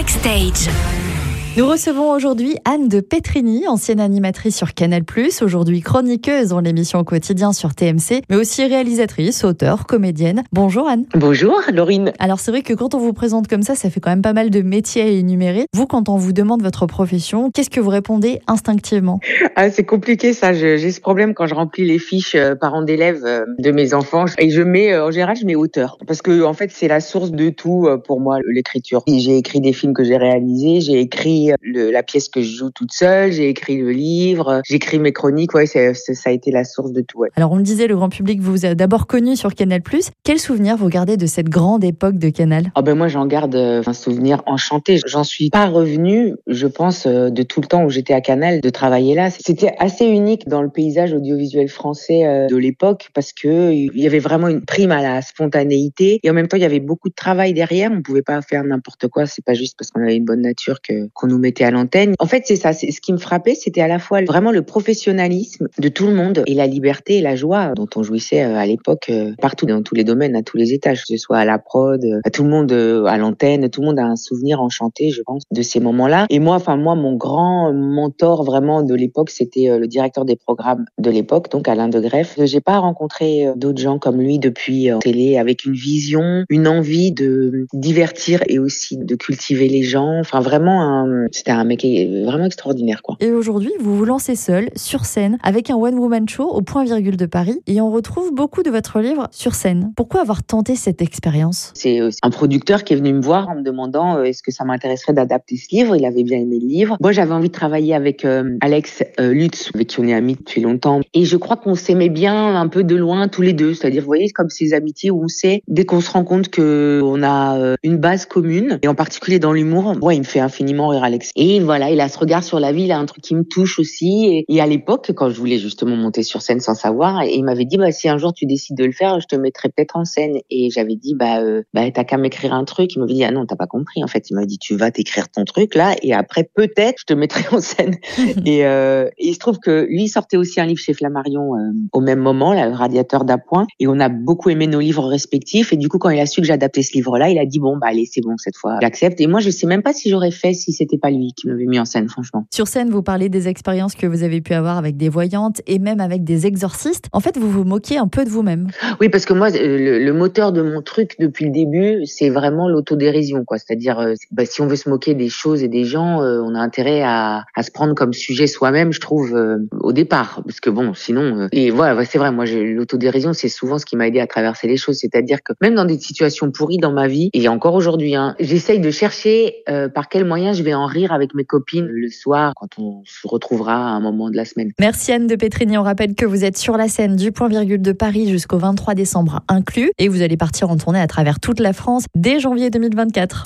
Backstage. Nous recevons aujourd'hui Anne de Petrini, ancienne animatrice sur Canal+, aujourd'hui chroniqueuse dans l'émission quotidien sur TMC, mais aussi réalisatrice, auteure, comédienne. Bonjour Anne. Bonjour Laurine. Alors c'est vrai que quand on vous présente comme ça, ça fait quand même pas mal de métiers à énumérer. Vous, quand on vous demande votre profession, qu'est-ce que vous répondez instinctivement? Ah, C'est compliqué ça, j'ai ce problème quand je remplis les fiches euh, parents d'élèves euh, de mes enfants et je mets, euh, en général, je mets auteur. Parce que en fait, c'est la source de tout pour moi, l'écriture. J'ai écrit des films que j'ai réalisés, j'ai écrit la pièce que je joue toute seule, j'ai écrit le livre, j'écris mes chroniques. Ouais, ça a été la source de tout. Alors on le disait, le grand public vous a d'abord connu sur Canal+. Quel souvenir vous gardez de cette grande époque de Canal? Ah ben moi j'en garde euh, un souvenir enchanté. J'en suis pas revenue, je pense, euh, de tout le temps où j'étais à Canal, de travailler là. C'était assez unique dans le paysage audiovisuel français euh, de l'époque parce que il y avait vraiment une prime à la spontanéité et en même temps il y avait beaucoup de travail derrière. On pouvait pas faire n'importe quoi. C'est pas juste parce qu'on avait une bonne nature que qu'on nous mettait à l'antenne. En fait, c'est ça. Ce qui me frappait, c'était à la fois vraiment le professionnalisme de tout le monde et la liberté et la joie dont on jouissait euh, à l'époque euh, partout dans tous les domaines, à tous les étages, que ce soit à la prod, euh, à tout le monde à l'antenne. Tout le monde a un souvenir enchanté, je pense, de ces moments-là. Et moi, enfin moi, mon grand mentor vraiment de l'époque, c'était le directeur des programmes de l'époque, donc Alain de Greff. J'ai pas rencontré d'autres gens comme lui depuis télé avec une vision, une envie de divertir et aussi de cultiver les gens. Enfin vraiment un c'était un mec vraiment extraordinaire, quoi. Et aujourd'hui, vous vous lancez seul, sur scène, avec un one-woman show au point virgule de Paris, et on retrouve beaucoup de votre livre sur scène. Pourquoi avoir tenté cette expérience? C'est euh, un producteur qui est venu me voir en me demandant euh, est-ce que ça m'intéresserait d'adapter ce livre? Il avait bien aimé le livre. Moi, j'avais envie de travailler avec euh, Alex Lutz, avec qui on est amis depuis longtemps. Et je crois qu'on s'aimait bien un peu de loin tous les deux. C'est-à-dire, vous voyez, comme ces amitiés où on sait, dès qu'on se rend compte que on a une base commune, et en particulier dans l'humour, moi, il me fait infiniment rire Alex. Et voilà, il a ce regard sur la vie, il a un truc qui me touche aussi. Et, à l'époque, quand je voulais justement monter sur scène sans savoir, il m'avait dit, bah, si un jour tu décides de le faire, je te mettrai peut-être en scène. Et j'avais dit, bah, euh, bah t'as qu'à m'écrire un truc. Il m'avait dit, ah non, t'as pas compris. En fait, il m'a dit, tu vas t'écrire ton truc là, et après peut-être je te mettrai en scène. et, euh, et, il se trouve que lui sortait aussi un livre chez Flammarion euh, au même moment, là, le Radiateur d'appoint. Et on a beaucoup aimé nos livres respectifs. Et du coup, quand il a su que j'adaptais ce livre-là, il a dit, bon, bah allez, c'est bon cette fois, j'accepte. Et moi, je sais même pas si j'aurais fait si c'était pas lui qui m'avait mis en scène, franchement. Sur scène, vous parlez des expériences que vous avez pu avoir avec des voyantes et même avec des exorcistes. En fait, vous vous moquez un peu de vous-même. Oui, parce que moi, euh, le, moteur de mon truc depuis le début, c'est vraiment l'autodérision, quoi. C'est-à-dire, euh, bah, si on veut se moquer des choses et des gens, euh, on a intérêt à, à, se prendre comme sujet soi-même, je trouve, au départ, parce que bon, sinon, et voilà, c'est vrai. Moi, l'autodérision, c'est souvent ce qui m'a aidé à traverser les choses. C'est-à-dire que même dans des situations pourries dans ma vie, et encore aujourd'hui, hein, j'essaye de chercher par quel moyen je vais en rire avec mes copines le soir quand on se retrouvera à un moment de la semaine. Merci Anne de Petrini. On rappelle que vous êtes sur la scène du point virgule de Paris jusqu'au 23 décembre inclus et vous allez partir en tournée à travers toute la France dès janvier 2024.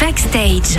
Backstage.